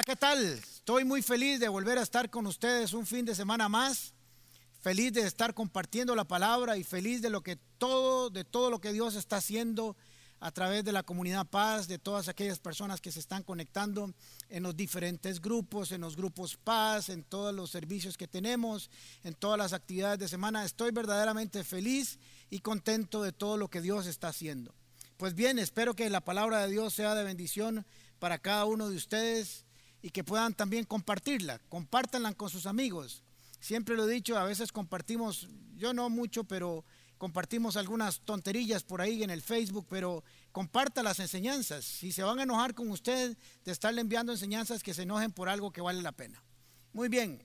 Hola, ¿qué tal? Estoy muy feliz de volver a estar con ustedes un fin de semana más. Feliz de estar compartiendo la palabra y feliz de lo que todo, de todo lo que Dios está haciendo a través de la comunidad Paz, de todas aquellas personas que se están conectando en los diferentes grupos, en los grupos Paz, en todos los servicios que tenemos, en todas las actividades de semana. Estoy verdaderamente feliz y contento de todo lo que Dios está haciendo. Pues bien, espero que la palabra de Dios sea de bendición para cada uno de ustedes y que puedan también compartirla. Compártanla con sus amigos. Siempre lo he dicho, a veces compartimos, yo no mucho, pero compartimos algunas tonterillas por ahí en el Facebook, pero comparta las enseñanzas. Si se van a enojar con usted de estarle enviando enseñanzas, que se enojen por algo que vale la pena. Muy bien.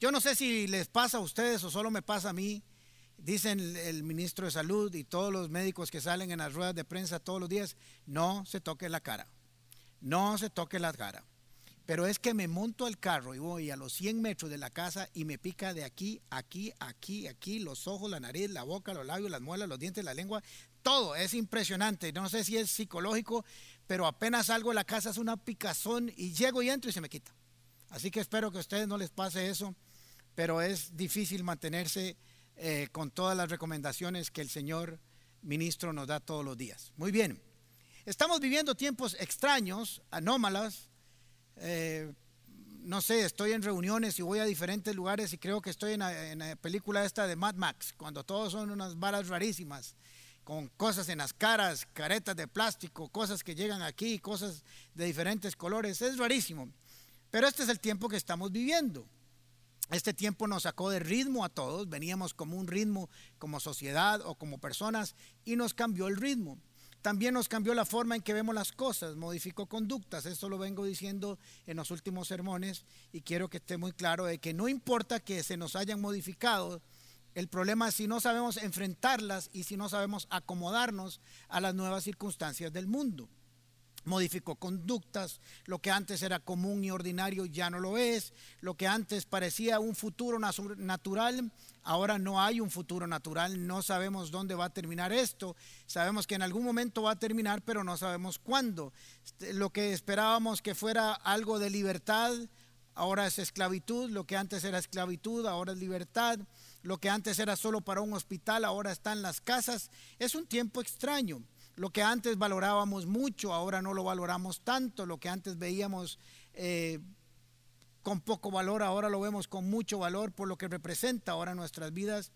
Yo no sé si les pasa a ustedes o solo me pasa a mí. Dicen el ministro de Salud y todos los médicos que salen en las ruedas de prensa todos los días, no se toque la cara no se toque la cara. Pero es que me monto al carro y voy a los 100 metros de la casa y me pica de aquí, aquí, aquí, aquí, los ojos, la nariz, la boca, los labios, las muelas, los dientes, la lengua, todo es impresionante. No sé si es psicológico, pero apenas salgo de la casa es una picazón y llego y entro y se me quita. Así que espero que a ustedes no les pase eso, pero es difícil mantenerse eh, con todas las recomendaciones que el Señor ministro nos da todos los días. Muy bien. Estamos viviendo tiempos extraños, anómalas. Eh, no sé, estoy en reuniones y voy a diferentes lugares y creo que estoy en la, película esta de Mad Max, cuando todos son unas balas rarísimas, con cosas en las caras, caretas de plástico, cosas que llegan aquí, cosas de diferentes colores. Es rarísimo. Pero este es el tiempo que estamos viviendo. Este tiempo nos sacó de ritmo a todos, veníamos como un ritmo como sociedad o como personas y nos cambió el ritmo. También nos cambió la forma en que vemos las cosas, modificó conductas. Esto lo vengo diciendo en los últimos sermones y quiero que esté muy claro de que no importa que se nos hayan modificado, el problema es si no sabemos enfrentarlas y si no sabemos acomodarnos a las nuevas circunstancias del mundo modificó conductas, lo que antes era común y ordinario ya no lo es, lo que antes parecía un futuro natural, ahora no hay un futuro natural, no sabemos dónde va a terminar esto, sabemos que en algún momento va a terminar, pero no sabemos cuándo. Este, lo que esperábamos que fuera algo de libertad, ahora es esclavitud, lo que antes era esclavitud, ahora es libertad, lo que antes era solo para un hospital, ahora está en las casas, es un tiempo extraño. Lo que antes valorábamos mucho, ahora no lo valoramos tanto. Lo que antes veíamos eh, con poco valor, ahora lo vemos con mucho valor por lo que representa ahora nuestras vidas.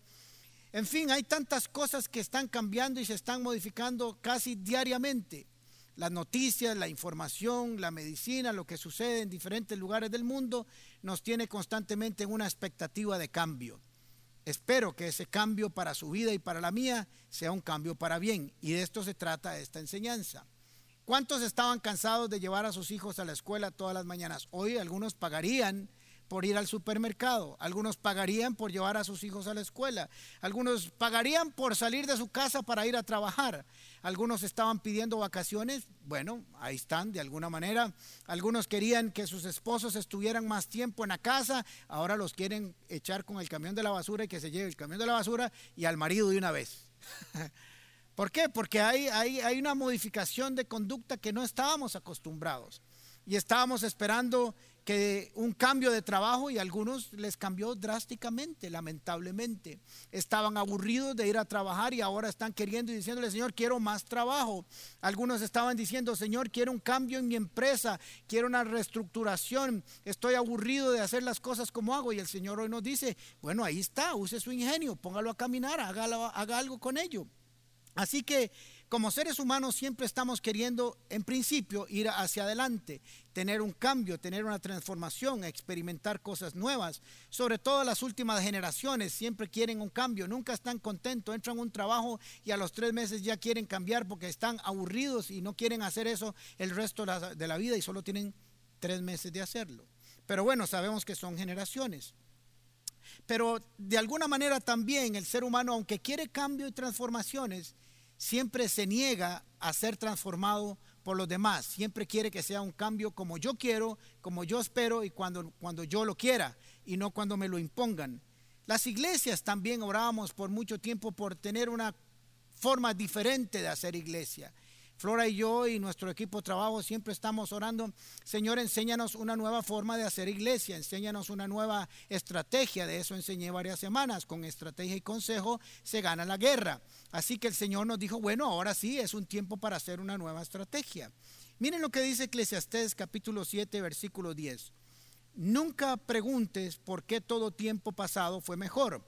En fin, hay tantas cosas que están cambiando y se están modificando casi diariamente. Las noticias, la información, la medicina, lo que sucede en diferentes lugares del mundo nos tiene constantemente en una expectativa de cambio. Espero que ese cambio para su vida y para la mía sea un cambio para bien. Y de esto se trata esta enseñanza. ¿Cuántos estaban cansados de llevar a sus hijos a la escuela todas las mañanas? Hoy algunos pagarían por ir al supermercado, algunos pagarían por llevar a sus hijos a la escuela, algunos pagarían por salir de su casa para ir a trabajar, algunos estaban pidiendo vacaciones, bueno, ahí están de alguna manera, algunos querían que sus esposos estuvieran más tiempo en la casa, ahora los quieren echar con el camión de la basura y que se lleve el camión de la basura y al marido de una vez. ¿Por qué? Porque hay, hay, hay una modificación de conducta que no estábamos acostumbrados y estábamos esperando que un cambio de trabajo y algunos les cambió drásticamente, lamentablemente. Estaban aburridos de ir a trabajar y ahora están queriendo y diciéndole, Señor, quiero más trabajo. Algunos estaban diciendo, Señor, quiero un cambio en mi empresa, quiero una reestructuración, estoy aburrido de hacer las cosas como hago. Y el Señor hoy nos dice, bueno, ahí está, use su ingenio, póngalo a caminar, haga algo con ello. Así que como seres humanos siempre estamos queriendo, en principio, ir hacia adelante, tener un cambio, tener una transformación, experimentar cosas nuevas. Sobre todo las últimas generaciones siempre quieren un cambio, nunca están contentos, entran a un trabajo y a los tres meses ya quieren cambiar porque están aburridos y no quieren hacer eso el resto de la vida y solo tienen tres meses de hacerlo. Pero bueno, sabemos que son generaciones. Pero de alguna manera también el ser humano, aunque quiere cambio y transformaciones, siempre se niega a ser transformado por los demás. Siempre quiere que sea un cambio como yo quiero, como yo espero y cuando, cuando yo lo quiera y no cuando me lo impongan. Las iglesias también orábamos por mucho tiempo por tener una forma diferente de hacer iglesia. Flora y yo y nuestro equipo de trabajo siempre estamos orando, Señor, enséñanos una nueva forma de hacer iglesia, enséñanos una nueva estrategia. De eso enseñé varias semanas. Con estrategia y consejo se gana la guerra. Así que el Señor nos dijo, bueno, ahora sí es un tiempo para hacer una nueva estrategia. Miren lo que dice Eclesiastés capítulo 7, versículo 10. Nunca preguntes por qué todo tiempo pasado fue mejor.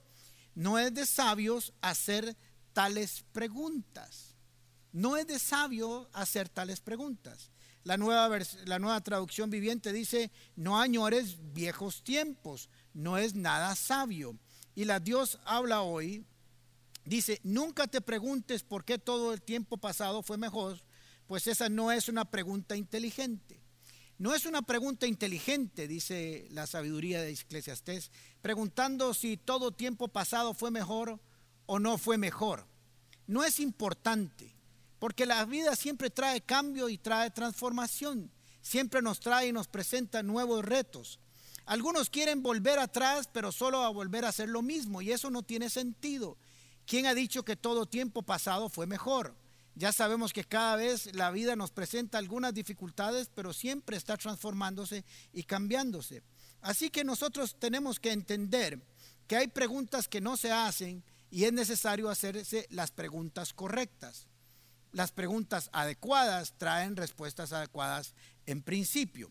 No es de sabios hacer tales preguntas. No es de sabio hacer tales preguntas. La nueva, la nueva traducción viviente dice, no añores viejos tiempos, no es nada sabio. Y la Dios habla hoy, dice, nunca te preguntes por qué todo el tiempo pasado fue mejor, pues esa no es una pregunta inteligente. No es una pregunta inteligente, dice la sabiduría de Eclesiastés, preguntando si todo tiempo pasado fue mejor o no fue mejor. No es importante. Porque la vida siempre trae cambio y trae transformación. Siempre nos trae y nos presenta nuevos retos. Algunos quieren volver atrás, pero solo a volver a hacer lo mismo. Y eso no tiene sentido. ¿Quién ha dicho que todo tiempo pasado fue mejor? Ya sabemos que cada vez la vida nos presenta algunas dificultades, pero siempre está transformándose y cambiándose. Así que nosotros tenemos que entender que hay preguntas que no se hacen y es necesario hacerse las preguntas correctas las preguntas adecuadas traen respuestas adecuadas en principio.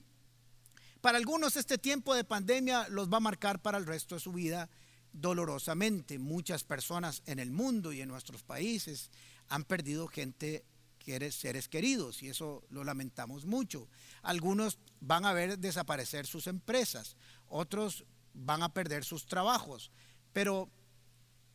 Para algunos este tiempo de pandemia los va a marcar para el resto de su vida dolorosamente. Muchas personas en el mundo y en nuestros países han perdido gente, seres queridos, y eso lo lamentamos mucho. Algunos van a ver desaparecer sus empresas, otros van a perder sus trabajos, pero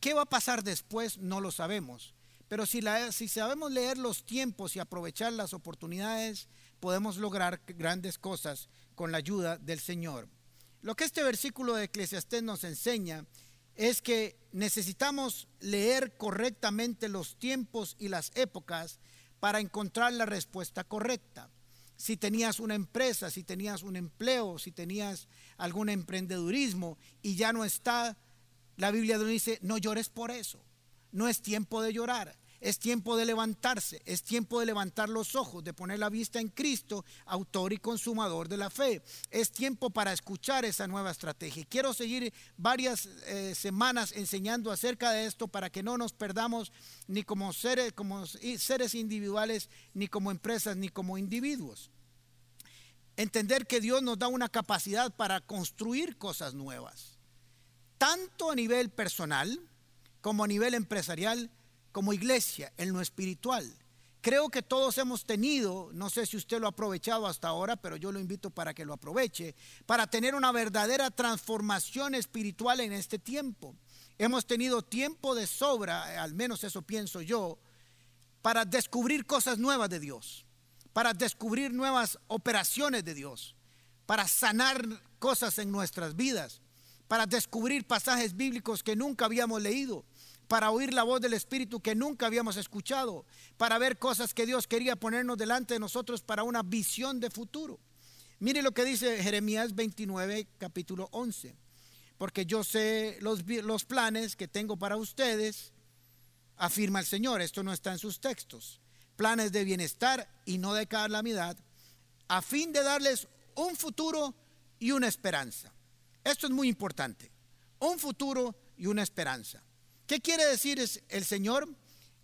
¿qué va a pasar después? No lo sabemos. Pero si, sabemos leer los tiempos y aprovechar las oportunidades, podemos lograr grandes cosas con la ayuda del Señor. Lo que este versículo de Eclesiastés nos enseña es que necesitamos leer correctamente los tiempos y las épocas para encontrar la respuesta correcta. Si tenías una empresa, si tenías un empleo, si tenías algún emprendedurismo y ya no está, la Biblia nos dice, no llores por eso. No es tiempo de llorar, es tiempo de levantarse, es tiempo de levantar los ojos, de poner la vista en Cristo, autor y consumador de la fe. Es tiempo para escuchar esa nueva estrategia. Quiero seguir varias eh, semanas enseñando acerca de esto para que no nos perdamos ni como seres, como seres individuales, ni como empresas, ni como individuos. Entender que Dios nos da una capacidad para construir cosas nuevas, tanto a nivel personal, como a nivel empresarial, como iglesia, en lo espiritual. Creo que todos hemos tenido, no sé si usted lo ha aprovechado hasta ahora, pero yo lo invito para que lo aproveche, para tener una verdadera transformación espiritual en este tiempo. Hemos tenido tiempo de sobra, al menos eso pienso yo, para descubrir cosas nuevas de Dios, para descubrir nuevas operaciones de Dios, para sanar cosas en nuestras vidas para descubrir pasajes bíblicos que nunca habíamos leído, para oír la voz del Espíritu que nunca habíamos escuchado, para ver cosas que Dios quería ponernos delante de nosotros para una visión de futuro. Mire lo que dice Jeremías 29, capítulo 11. Porque yo sé los, planes que tengo para ustedes, afirma el Señor. Esto no está en sus textos. Planes de bienestar y no de calamidad, a fin de darles un futuro y una esperanza. Esto es muy importante. Un futuro y una esperanza. ¿Qué quiere decir el Señor?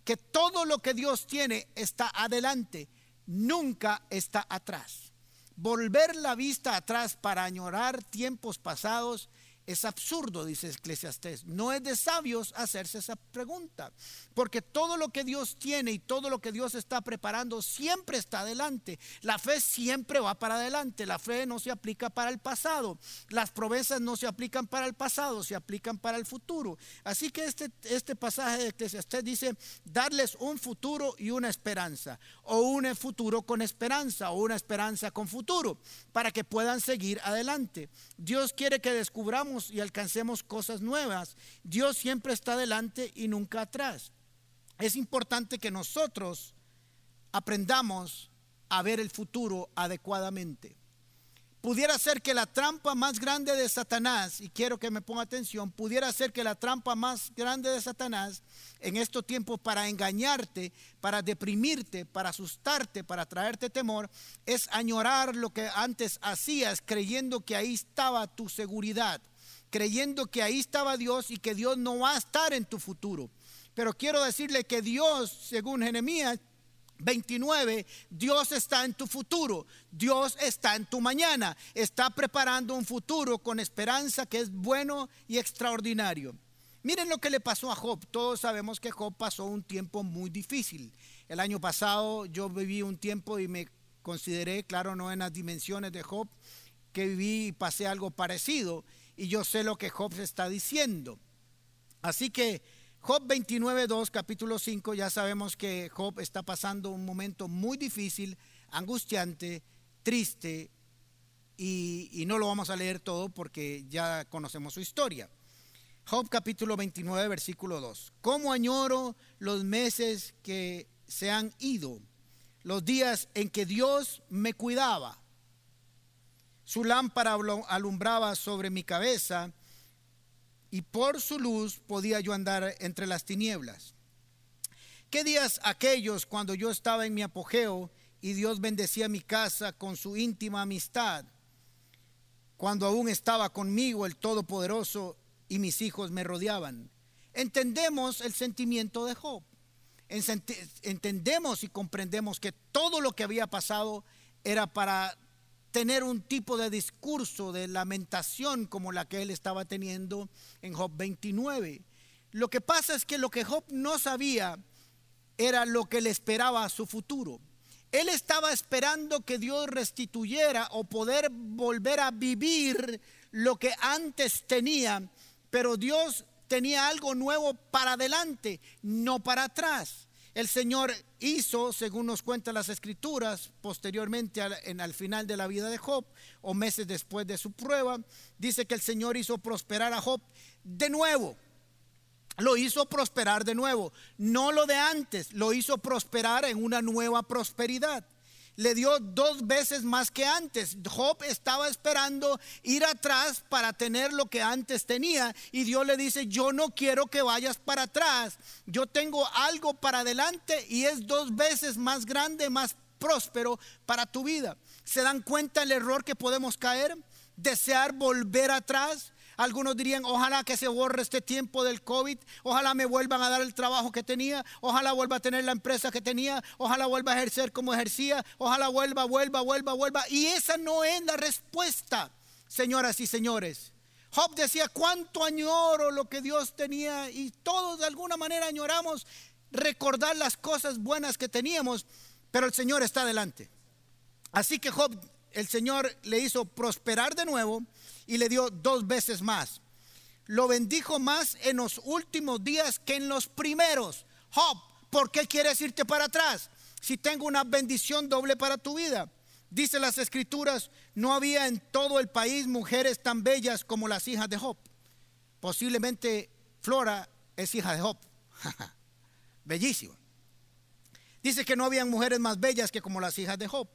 Que todo lo que Dios tiene está adelante, nunca está atrás. Volver la vista atrás para añorar tiempos pasados es absurdo, dice Eclesiastés. No es de sabios hacerse esa pregunta, porque todo lo que Dios tiene y todo lo que Dios está preparando siempre está adelante. La fe siempre va para adelante. La fe no se aplica para el pasado. Las promesas no se aplican para el pasado, se aplican para el futuro. Así que este, este pasaje de Eclesiastés dice, darles un futuro y una esperanza, o un futuro con esperanza, o una esperanza con futuro, para que puedan seguir adelante. Dios quiere que descubramos y alcancemos cosas nuevas. Dios siempre está adelante y nunca atrás. Es importante que nosotros aprendamos a ver el futuro adecuadamente. pudiera ser que la trampa más grande de Satanás, y quiero que me ponga atención, pudiera ser que la trampa más grande de Satanás en estos tiempos para engañarte, para deprimirte, para asustarte, para traerte temor, es añorar lo que antes hacías creyendo que ahí estaba tu seguridad, creyendo que ahí estaba Dios y que Dios no va a estar en tu futuro. Pero quiero decirle que Dios, según Jeremías, 29, Dios está en tu futuro, Dios está en tu mañana, está preparando un futuro con esperanza que es bueno y extraordinario. Miren lo que le pasó a Job. Todos sabemos que Job pasó un tiempo muy difícil. El año pasado yo viví un tiempo y me consideré, claro, no en las dimensiones de Job, que viví y pasé algo parecido. Y yo sé lo que Job está diciendo. Así que Job 29.2, capítulo 5, ya sabemos que Job está pasando un momento muy difícil, angustiante, triste, y, y, no lo vamos a leer todo porque ya conocemos su historia. Job capítulo 29, versículo 2. ¿Cómo añoro los meses que se han ido, los días en que Dios me cuidaba? Su lámpara alumbraba sobre mi cabeza y por su luz podía yo andar entre las tinieblas. ¿Qué días aquellos cuando yo estaba en mi apogeo y Dios bendecía mi casa con su íntima amistad? Cuando aún estaba conmigo el Todopoderoso y mis hijos me rodeaban. Entendemos el sentimiento de Job. Entendemos y comprendemos que todo lo que había pasado era para tener un tipo de discurso de lamentación como la que él estaba teniendo en Job 29. Lo que pasa es que lo que Job no sabía era lo que le esperaba a su futuro. Él estaba esperando que Dios restituyera o poder volver a vivir lo que antes tenía, pero Dios tenía algo nuevo para adelante, no para atrás. El Señor hizo, según nos cuentan las escrituras, posteriormente al, en, al final de la vida de Job, o meses después de su prueba, dice que el Señor hizo prosperar a Job de nuevo. Lo hizo prosperar de nuevo. No lo de antes, lo hizo prosperar en una nueva prosperidad le dio dos veces más que antes. Job estaba esperando ir atrás para tener lo que antes tenía y Dios le dice, yo no quiero que vayas para atrás, yo tengo algo para adelante y es dos veces más grande, más próspero para tu vida. ¿Se dan cuenta el error que podemos caer? Desear volver atrás algunos dirían, ojalá que se borre este tiempo del COVID, ojalá me vuelvan a dar el trabajo que tenía, ojalá vuelva a tener la empresa que tenía, ojalá vuelva a ejercer como ejercía, ojalá vuelva, vuelva, vuelva, vuelva. Y esa no es la respuesta, señoras y señores. Job decía, cuánto añoro lo que Dios tenía y todos de alguna manera añoramos recordar las cosas buenas que teníamos, pero el Señor está adelante. Así que Job, el Señor le hizo prosperar de nuevo y le dio dos veces más. Lo bendijo más en los últimos días que en los primeros. Job, ¿por qué quieres irte para atrás? Si tengo una bendición doble para tu vida. Dice las escrituras, no había en todo el país mujeres tan bellas como las hijas de Job. Posiblemente Flora es hija de Job. Bellísima. Dice que no habían mujeres más bellas que como las hijas de Job.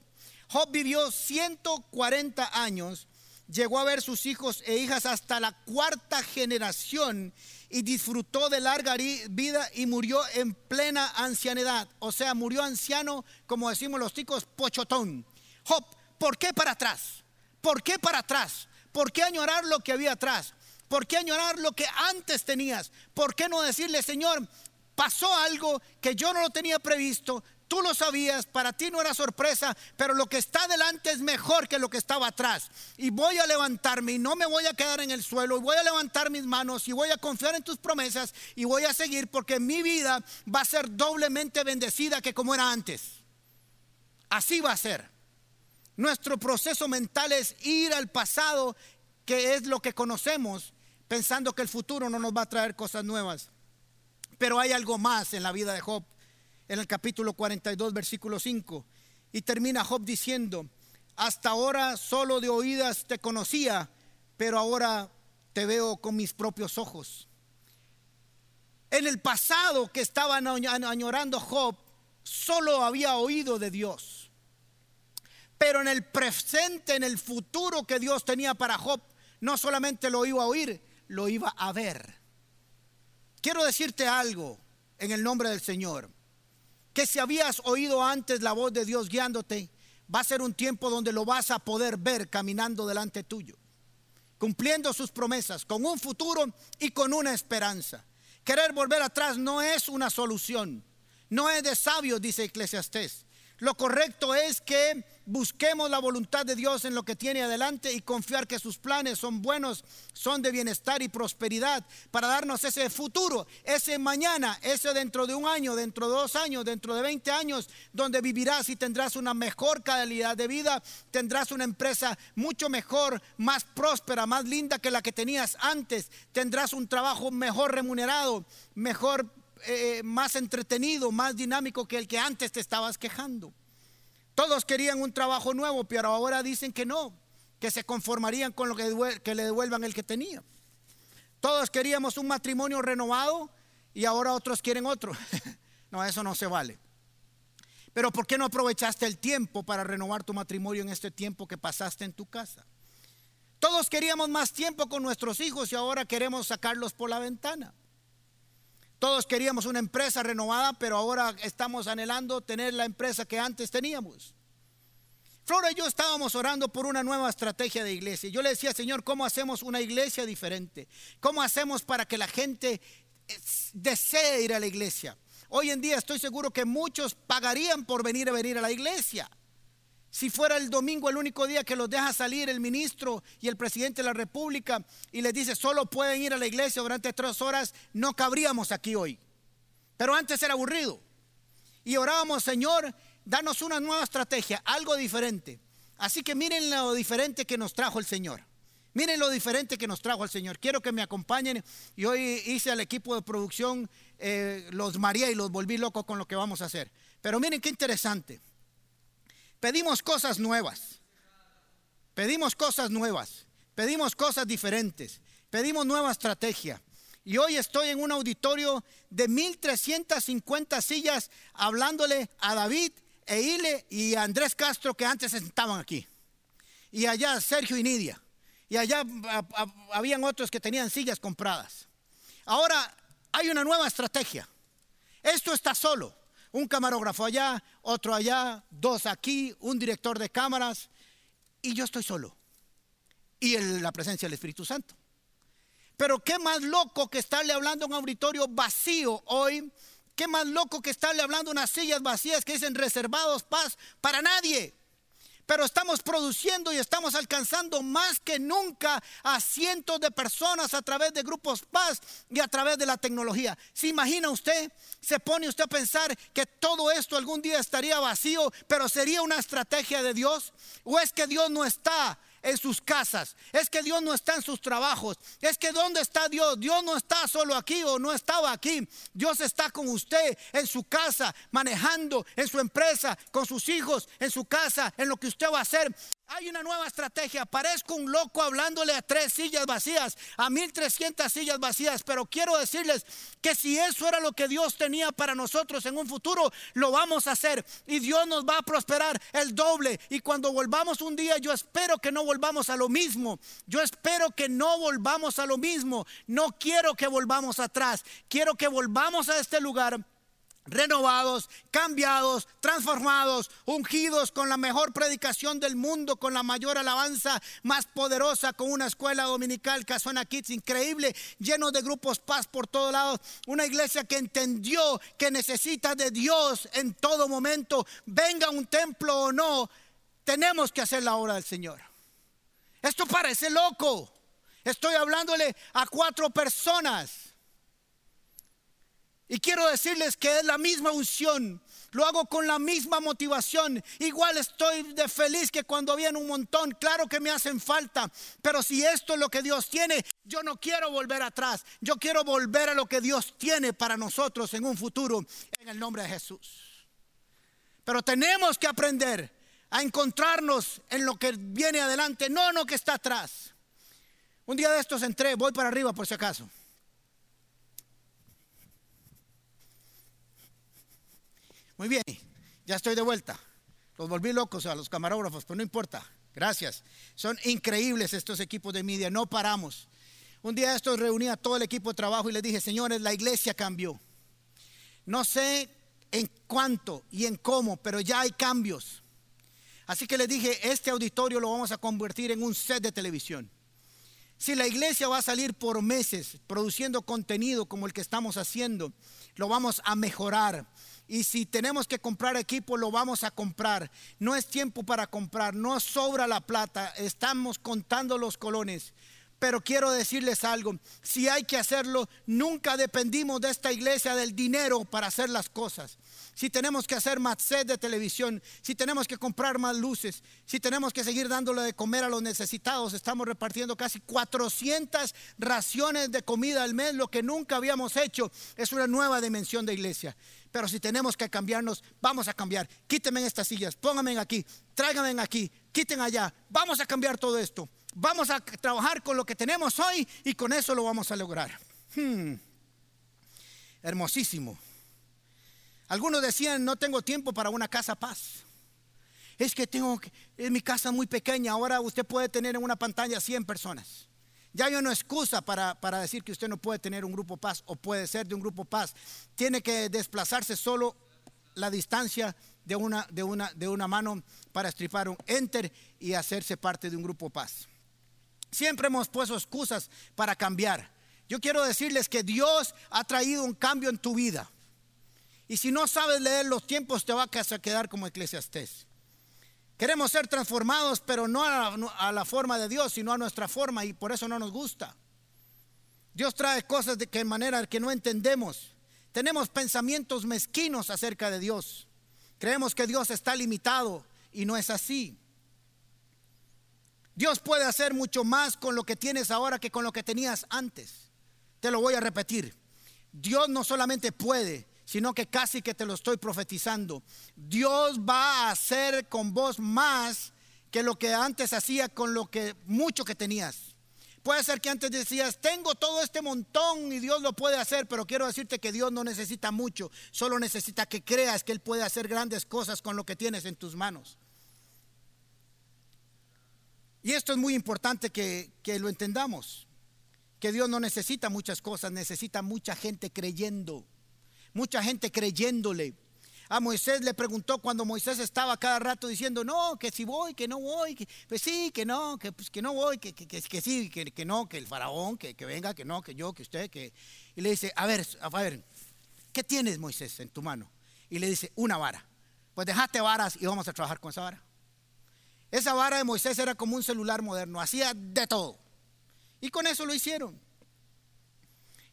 Job vivió 140 años llegó a ver sus hijos e hijas hasta la cuarta generación y disfrutó de larga vida y murió en plena ancianidad. O sea, murió anciano, como decimos los chicos, pochotón. Job, ¿por qué para atrás? ¿Por qué para atrás? ¿Por qué añorar lo que había atrás? ¿Por qué añorar lo que antes tenías? ¿Por qué no decirle, Señor, pasó algo que yo no lo tenía previsto, Tú lo sabías, para ti no era sorpresa, pero lo que está delante es mejor que lo que estaba atrás. Y voy a levantarme y no me voy a quedar en el suelo y voy a levantar mis manos y voy a confiar en tus promesas y voy a seguir porque mi vida va a ser doblemente bendecida que como era antes. Así va a ser. Nuestro proceso mental es ir al pasado, que es lo que conocemos, pensando que el futuro no nos va a traer cosas nuevas. Pero hay algo más en la vida de Job en el capítulo 42, versículo 5. Y termina Job diciendo, hasta ahora solo de oídas te conocía, pero ahora te veo con mis propios ojos. En el pasado que estaban añorando Job, solo había oído de Dios. pero en el presente, en el futuro que Dios tenía para Job, no solamente lo iba a oír, lo iba a ver. Quiero decirte algo en el nombre del Señor, que si habías oído antes la voz de Dios guiándote, va a ser un tiempo donde lo vas a poder ver caminando delante tuyo, cumpliendo sus promesas, con un futuro y con una esperanza. Querer volver atrás no es una solución, no es de sabios, dice Eclesiastés. Lo correcto es que busquemos la voluntad de Dios en lo que tiene adelante y confiar que sus planes son buenos, son de bienestar y prosperidad para darnos ese futuro, ese mañana, ese dentro de un año, dentro de dos años, dentro de 20 años, donde vivirás y tendrás una mejor calidad de vida, tendrás una empresa mucho mejor, más próspera, más linda que la que tenías antes, tendrás un trabajo mejor remunerado, mejor eh, más entretenido, más dinámico que el que antes te estabas quejando. Todos querían un trabajo nuevo, pero ahora dicen que no, que se conformarían con lo que, que le devuelvan el que tenía. Todos queríamos un matrimonio renovado y ahora otros quieren otro. no, eso no se vale. Pero ¿por qué no aprovechaste el tiempo para renovar tu matrimonio en este tiempo que pasaste en tu casa? Todos queríamos más tiempo con nuestros hijos y ahora queremos sacarlos por la ventana. Todos queríamos una empresa renovada, pero ahora estamos anhelando tener la empresa que antes teníamos. Flora y yo estábamos orando por una nueva estrategia de iglesia. Yo le decía, Señor, ¿cómo hacemos una iglesia diferente? ¿Cómo hacemos para que la gente desee ir a la iglesia? Hoy en día estoy seguro que muchos pagarían por venir a venir a la iglesia. Si fuera el domingo el único día que los deja salir el ministro y el presidente de la República y les dice solo pueden ir a la iglesia durante tres horas, no cabríamos aquí hoy. Pero antes era aburrido. Y orábamos, Señor, danos una nueva estrategia, algo diferente. Así que miren lo diferente que nos trajo el Señor. Miren lo diferente que nos trajo el Señor. Quiero que me acompañen. Y hoy hice al equipo de producción, eh, los mareé y los volví locos con lo que vamos a hacer. Pero miren qué interesante. Pedimos cosas nuevas. Pedimos cosas nuevas. Pedimos cosas diferentes. Pedimos nueva estrategia. Y hoy estoy en un auditorio de 1350 sillas hablándole a David, Eile y a Andrés Castro que antes estaban aquí. Y allá Sergio y Nidia. Y allá habían otros que tenían sillas compradas. Ahora hay una nueva estrategia. Esto está solo un camarógrafo allá, otro allá, dos aquí, un director de cámaras, y yo estoy solo. Y en la presencia del Espíritu Santo. Pero qué más loco que estarle hablando a un auditorio vacío hoy, qué más loco que estarle hablando a unas sillas vacías que dicen reservados paz para nadie pero estamos produciendo y estamos alcanzando más que nunca a cientos de personas a través de grupos paz y a través de la tecnología. ¿Se imagina usted? ¿Se pone usted a pensar que todo esto algún día estaría vacío, pero sería una estrategia de Dios? ¿O es que Dios no está en sus casas. Es que Dios no está en sus trabajos. Es que ¿dónde está Dios? Dios no está solo aquí o no estaba aquí. Dios está con usted en su casa, manejando, en su empresa, con sus hijos, en su casa, en lo que usted va a hacer. Hay una nueva estrategia. Parezco un loco hablándole a tres sillas vacías, a mil trescientas sillas vacías, pero quiero decirles que si eso era lo que Dios tenía para nosotros en un futuro, lo vamos a hacer y Dios nos va a prosperar el doble. Y cuando volvamos un día, yo espero que no volvamos a lo mismo. Yo espero que no volvamos a lo mismo. No quiero que volvamos atrás. Quiero que volvamos a este lugar renovados, cambiados, transformados, ungidos con la mejor predicación del mundo, con la mayor alabanza más poderosa, con una escuela dominical, Casona Kids, increíble, lleno de grupos paz por todos lados, una iglesia que entendió que necesita de Dios en todo momento, venga un templo o no, tenemos que hacer la obra del Señor. Esto parece loco. Estoy hablándole a cuatro personas y quiero decirles que es la misma unción. Lo hago con la misma motivación. Igual estoy de feliz que cuando habían un montón. Claro que me hacen falta. Pero si esto es lo que Dios tiene, yo no quiero volver atrás. Yo quiero volver a lo que Dios tiene para nosotros en un futuro. En el nombre de Jesús. Pero tenemos que aprender a encontrarnos en lo que viene adelante, no en lo que está atrás. Un día de estos entré, voy para arriba por si acaso. Muy bien, ya estoy de vuelta. Los volví locos a los camarógrafos, pero no importa. Gracias. Son increíbles estos equipos de media, no paramos. Un día esto reuní a todo el equipo de trabajo y les dije, señores, la iglesia cambió. No sé en cuánto y en cómo, pero ya hay cambios. Así que les dije, este auditorio lo vamos a convertir en un set de televisión. Si la iglesia va a salir por meses produciendo contenido como el que estamos haciendo, lo vamos a mejorar. Y si tenemos que comprar equipo, lo vamos a comprar. No es tiempo para comprar, no sobra la plata, estamos contando los colones. Pero quiero decirles algo, si hay que hacerlo, nunca dependimos de esta iglesia del dinero para hacer las cosas. Si tenemos que hacer más sed de televisión, si tenemos que comprar más luces, si tenemos que seguir dándole de comer a los necesitados, estamos repartiendo casi 400 raciones de comida al mes, lo que nunca habíamos hecho. Es una nueva dimensión de iglesia. Pero si tenemos que cambiarnos, vamos a cambiar. Quítenme estas sillas, pónganme aquí, tráiganme aquí, quiten allá. Vamos a cambiar todo esto. Vamos a trabajar con lo que tenemos hoy y con eso lo vamos a lograr. Hmm. Hermosísimo. Algunos decían, no tengo tiempo para una casa paz. Es que tengo, es mi casa muy pequeña, ahora usted puede tener en una pantalla 100 personas. Ya hay una excusa para, para, decir que usted no puede tener un grupo paz o puede ser de un grupo paz. Tiene que desplazarse solo la distancia de una, de una, de una mano para estripar un enter y hacerse parte de un grupo paz. Siempre hemos puesto excusas para cambiar. Yo quiero decirles que Dios ha traído un cambio en tu vida. Y si no sabes leer los tiempos, te va a quedar como eclesiastés. Queremos ser transformados, pero no a la, forma de Dios, sino a nuestra forma, y por eso no nos gusta. Dios trae cosas de que manera que no entendemos. Tenemos pensamientos mezquinos acerca de Dios. Creemos que Dios está limitado y no es así. Dios puede hacer mucho más con lo que tienes ahora que con lo que tenías antes. Te lo voy a repetir. Dios no solamente puede, sino que casi que te lo estoy profetizando. Dios va a hacer con vos más que lo que antes hacía con lo que mucho que tenías. Puede ser que antes decías, tengo todo este montón y Dios lo puede hacer, pero quiero decirte que Dios no necesita mucho, solo necesita que creas que Él puede hacer grandes cosas con lo que tienes en tus manos. Y esto es muy importante que, lo entendamos, que Dios no necesita muchas cosas, necesita mucha gente creyendo, mucha gente creyéndole. A Moisés le preguntó cuando Moisés estaba cada rato diciendo, no, que si voy, que no voy, que, pues sí, que no, que, pues que no voy, que, que, que sí, que, no, que el faraón, que, venga, que no, que yo, que usted, que... Y le dice, a ver, a ver, ¿qué tienes Moisés en tu mano? Y le dice, una vara. Pues dejaste varas y vamos a trabajar con esa vara. Esa vara de Moisés era como un celular moderno, hacía de todo. Y con eso lo hicieron.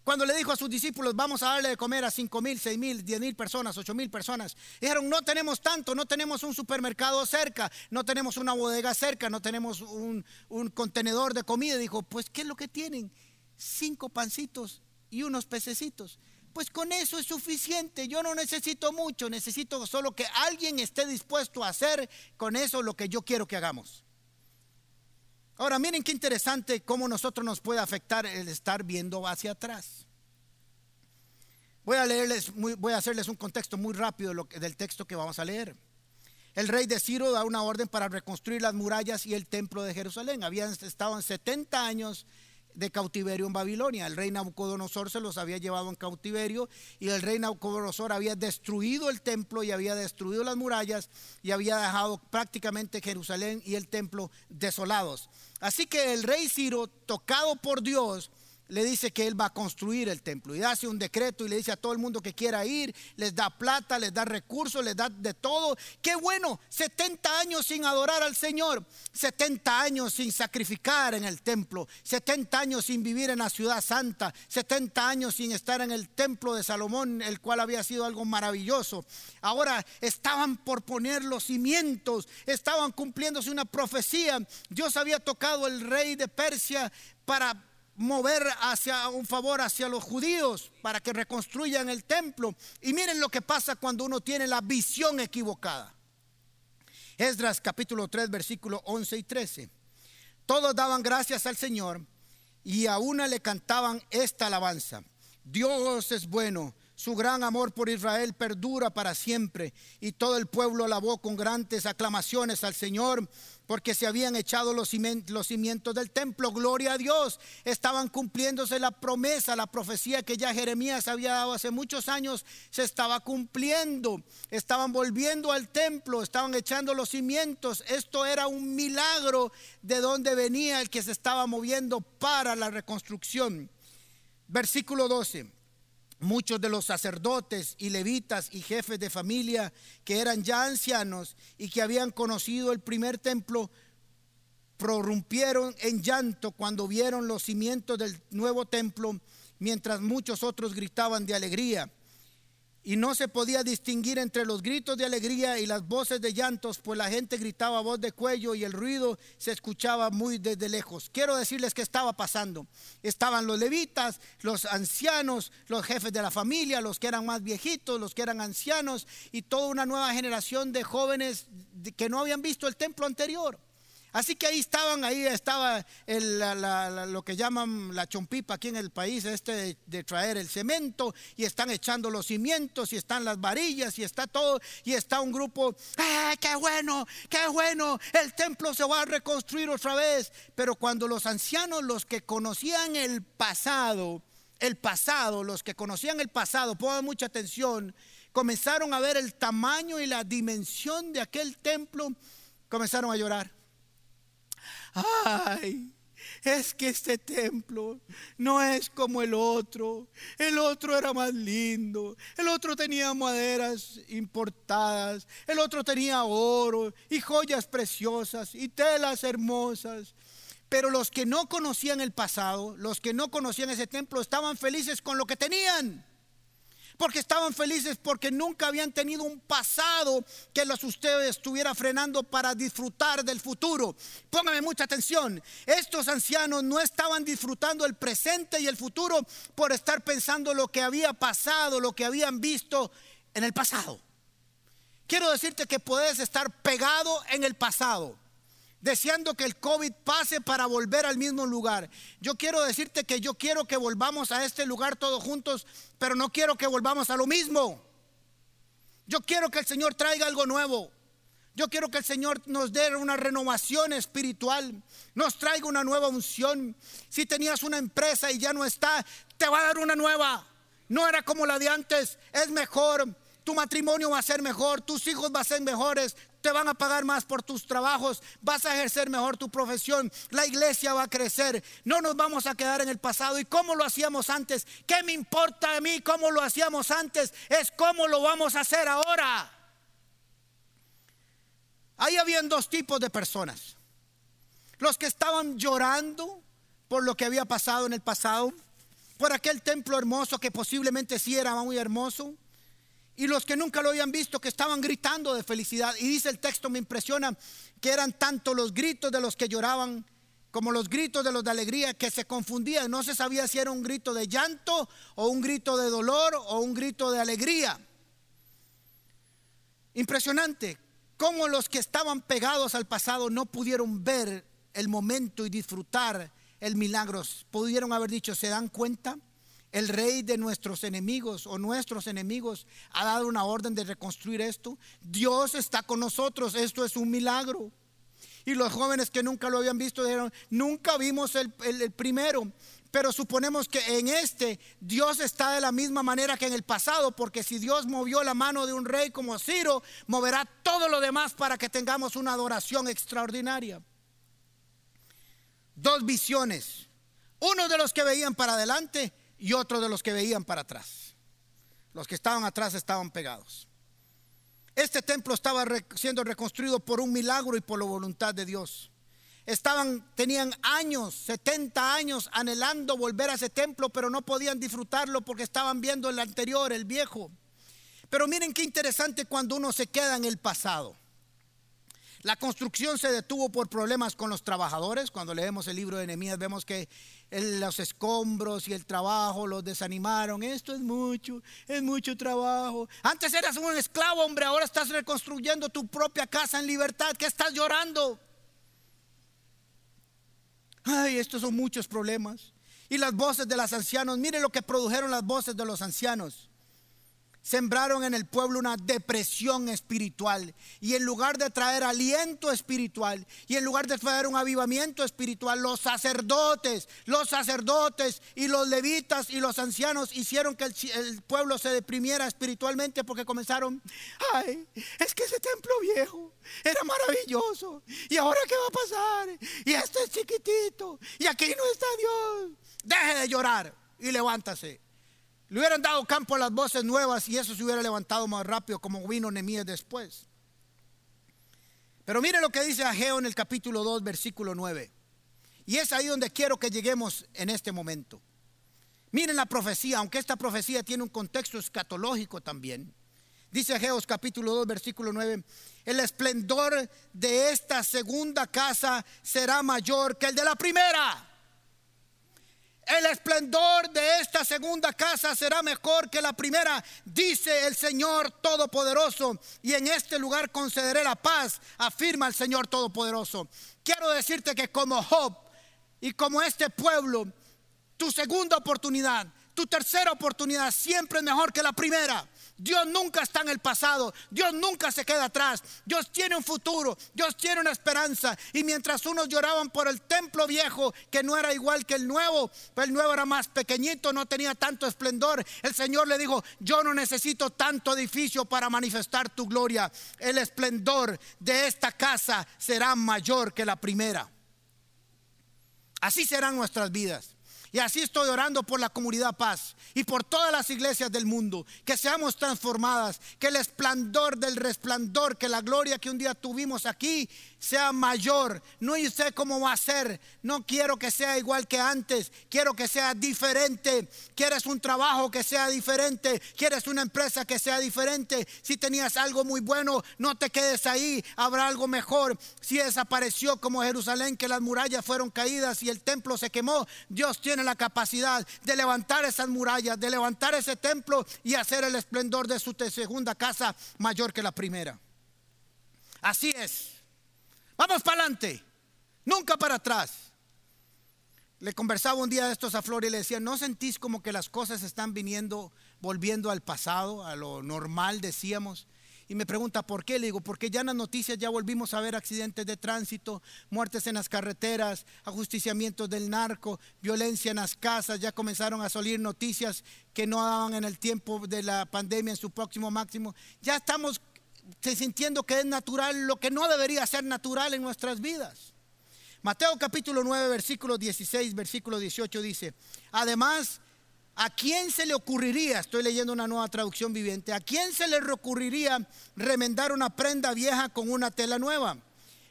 Cuando le dijo a sus discípulos, vamos a darle de comer a cinco mil, seis mil, diez mil personas, ocho mil personas, dijeron, no tenemos tanto, no tenemos un supermercado cerca, no tenemos una bodega cerca, no tenemos un, un contenedor de comida. Dijo, pues, ¿qué es lo que tienen? Cinco pancitos y unos pececitos pues con eso es suficiente. Yo no necesito mucho, necesito solo que alguien esté dispuesto a hacer con eso lo que yo quiero que hagamos. Ahora miren qué interesante cómo nosotros nos puede afectar el estar viendo hacia atrás. Voy a leerles, voy a hacerles un contexto muy rápido del texto que vamos a leer. El rey de Ciro da una orden para reconstruir las murallas y el templo de Jerusalén. Habían estado en 70 años de cautiverio en Babilonia. El rey Nabucodonosor se los había llevado en cautiverio y el rey Nabucodonosor había destruido el templo y había destruido las murallas y había dejado prácticamente Jerusalén y el templo desolados. Así que el rey Ciro, tocado por Dios, le dice que él va a construir el templo y hace un decreto y le dice a todo el mundo que quiera ir, les da plata, les da recursos, les da de todo. Qué bueno, 70 años sin adorar al Señor, 70 años sin sacrificar en el templo, 70 años sin vivir en la ciudad santa, 70 años sin estar en el templo de Salomón, el cual había sido algo maravilloso. Ahora estaban por poner los cimientos, estaban cumpliéndose una profecía. Dios había tocado el rey de Persia para mover hacia un favor hacia los judíos para que reconstruyan el templo. Y miren lo que pasa cuando uno tiene la visión equivocada. Esdras capítulo 3 versículo 11 y 13. Todos daban gracias al Señor y a una le cantaban esta alabanza. Dios es bueno, Su gran amor por Israel perdura para siempre. Y todo el pueblo alabó con grandes aclamaciones al Señor porque se habían echado los cimientos del templo. Gloria a Dios. Estaban cumpliéndose la promesa, la profecía que ya Jeremías había dado hace muchos años, se estaba cumpliendo. Estaban volviendo al templo, estaban echando los cimientos. Esto era un milagro de donde venía el que se estaba moviendo para la reconstrucción. Versículo 12. Muchos de los sacerdotes y levitas y jefes de familia que eran ya ancianos y que habían conocido el primer templo, prorrumpieron en llanto cuando vieron los cimientos del nuevo templo, mientras muchos otros gritaban de alegría y no se podía distinguir entre los gritos de alegría y las voces de llantos, pues la gente gritaba a voz de cuello y el ruido se escuchaba muy desde lejos. Quiero decirles qué estaba pasando. Estaban los levitas, los ancianos, los jefes de la familia, los que eran más viejitos, los que eran ancianos y toda una nueva generación de jóvenes que no habían visto el templo anterior. Así que ahí estaban, ahí estaba lo que llaman la chompipa aquí en el país, este de, traer el cemento, y están echando los cimientos, y están las varillas, y está todo, y está un grupo, ¡ah, qué bueno, qué bueno! El templo se va a reconstruir otra vez. Pero cuando los ancianos, los que conocían el pasado, el pasado, los que conocían el pasado, pongan mucha atención, comenzaron a ver el tamaño y la dimensión de aquel templo, comenzaron a llorar ay, es que este templo no es como el otro. El otro era más lindo. El otro tenía maderas importadas. El otro tenía oro y joyas preciosas y telas hermosas. Pero los que no conocían el pasado, los que no conocían ese templo, estaban felices con lo que tenían porque estaban felices porque nunca habían tenido un pasado que los ustedes estuviera frenando para disfrutar del futuro. Póngame mucha atención, estos ancianos no estaban disfrutando el presente y el futuro por estar pensando lo que había pasado, lo que habían visto en el pasado. Quiero decirte que puedes estar pegado en el pasado deseando que el COVID pase para volver al mismo lugar. Yo quiero decirte que yo quiero que volvamos a este lugar todos juntos, pero no quiero que volvamos a lo mismo. Yo quiero que el Señor traiga algo nuevo. Yo quiero que el Señor nos dé una renovación espiritual, nos traiga una nueva unción. Si tenías una empresa y ya no está, te va a dar una nueva. No era como la de antes, es mejor tu matrimonio va a ser mejor, tus hijos van a ser mejores, te van a pagar más por tus trabajos, vas a ejercer mejor tu profesión, la iglesia va a crecer, no nos vamos a quedar en el pasado. ¿Y cómo lo hacíamos antes? ¿Qué me importa a mí cómo lo hacíamos antes? Es cómo lo vamos a hacer ahora. Ahí habían dos tipos de personas. Los que estaban llorando por lo que había pasado en el pasado, por aquel templo hermoso que posiblemente sí era muy hermoso y los que nunca lo habían visto que estaban gritando de felicidad. Y dice el texto, me impresiona, que eran tanto los gritos de los que lloraban como los gritos de los de alegría que se confundían. No se sabía si era un grito de llanto o un grito de dolor o un grito de alegría. Impresionante cómo los que estaban pegados al pasado no pudieron ver el momento y disfrutar el milagro. Pudieron haber dicho, ¿se dan cuenta? El rey de nuestros enemigos o nuestros enemigos ha dado una orden de reconstruir esto. Dios está con nosotros, esto es un milagro. Y los jóvenes que nunca lo habían visto dijeron, nunca vimos el, primero, pero suponemos que en este Dios está de la misma manera que en el pasado, porque si Dios movió la mano de un rey como Ciro, moverá todo lo demás para que tengamos una adoración extraordinaria. Dos visiones. Uno de los que veían para adelante y otro de los que veían para atrás. Los que estaban atrás estaban pegados. Este templo estaba siendo reconstruido por un milagro y por la voluntad de Dios. Estaban, tenían años, 70 años anhelando volver a ese templo, pero no podían disfrutarlo porque estaban viendo el anterior, el viejo. Pero miren qué interesante cuando uno se queda en el pasado. La construcción se detuvo por problemas con los trabajadores. Cuando leemos el libro de Nehemías vemos que los escombros y el trabajo los desanimaron. Esto es mucho, es mucho trabajo. Antes eras un esclavo, hombre, ahora estás reconstruyendo tu propia casa en libertad. ¿Qué estás llorando? Ay, estos son muchos problemas. Y las voces de los ancianos, mire lo que produjeron las voces de los ancianos. Sembraron en el pueblo una depresión espiritual. Y en lugar de traer aliento espiritual y en lugar de traer un avivamiento espiritual, los sacerdotes, los sacerdotes y los levitas y los ancianos hicieron que el, pueblo se deprimiera espiritualmente porque comenzaron, ay, es que ese templo viejo era maravilloso. ¿Y ahora qué va a pasar? Y esto es chiquitito. Y aquí no está Dios. Deje de llorar y levántase. Le hubieran dado campo a las voces nuevas y eso se hubiera levantado más rápido como vino Nemías después. Pero mire lo que dice Ageo en el capítulo 2, versículo 9. Y es ahí donde quiero que lleguemos en este momento. Miren la profecía, aunque esta profecía tiene un contexto escatológico también. Dice Ageo capítulo 2, versículo 9, el esplendor de esta segunda casa será mayor que el de la primera el esplendor de esta segunda casa será mejor que la primera, dice el Señor Todopoderoso, y en este lugar concederé la paz, afirma el Señor Todopoderoso. Quiero decirte que como Job y como este pueblo, tu segunda oportunidad, tu tercera oportunidad siempre es mejor que la primera. Dios nunca está en el pasado, Dios nunca se queda atrás, Dios tiene un futuro, Dios tiene una esperanza. Y mientras unos lloraban por el templo viejo, que no era igual que el nuevo, pues el nuevo era más pequeñito, no tenía tanto esplendor, el Señor le dijo, yo no necesito tanto edificio para manifestar tu gloria, el esplendor de esta casa será mayor que la primera. Así serán nuestras vidas. Y así estoy orando por la comunidad paz y por todas las iglesias del mundo, que seamos transformadas, que el esplendor del resplandor, que la gloria que un día tuvimos aquí sea mayor. No sé cómo va a ser. No quiero que sea igual que antes. Quiero que sea diferente. Quieres un trabajo que sea diferente. Quieres una empresa que sea diferente. Si tenías algo muy bueno, no te quedes ahí. Habrá algo mejor. Si desapareció como Jerusalén, que las murallas fueron caídas y el templo se quemó, Dios tiene la capacidad de levantar esas murallas, de levantar ese templo y hacer el esplendor de su segunda casa mayor que la primera. Así es. Vamos para adelante, nunca para atrás. Le conversaba un día de estos a Flor y le decía, ¿no sentís como que las cosas están viniendo, volviendo al pasado, a lo normal, decíamos? Y me pregunta, ¿por qué? Le digo, porque ya en las noticias ya volvimos a ver accidentes de tránsito, muertes en las carreteras, ajusticiamientos del narco, violencia en las casas, ya comenzaron a salir noticias que no daban en el tiempo de la pandemia en su próximo máximo. Ya estamos sintiendo que es natural lo que no debería ser natural en nuestras vidas. Mateo capítulo 9, versículo 16, versículo 18 dice, además, ¿a quién se le ocurriría, estoy leyendo una nueva traducción viviente, ¿a quién se le ocurriría remendar una prenda vieja con una tela nueva?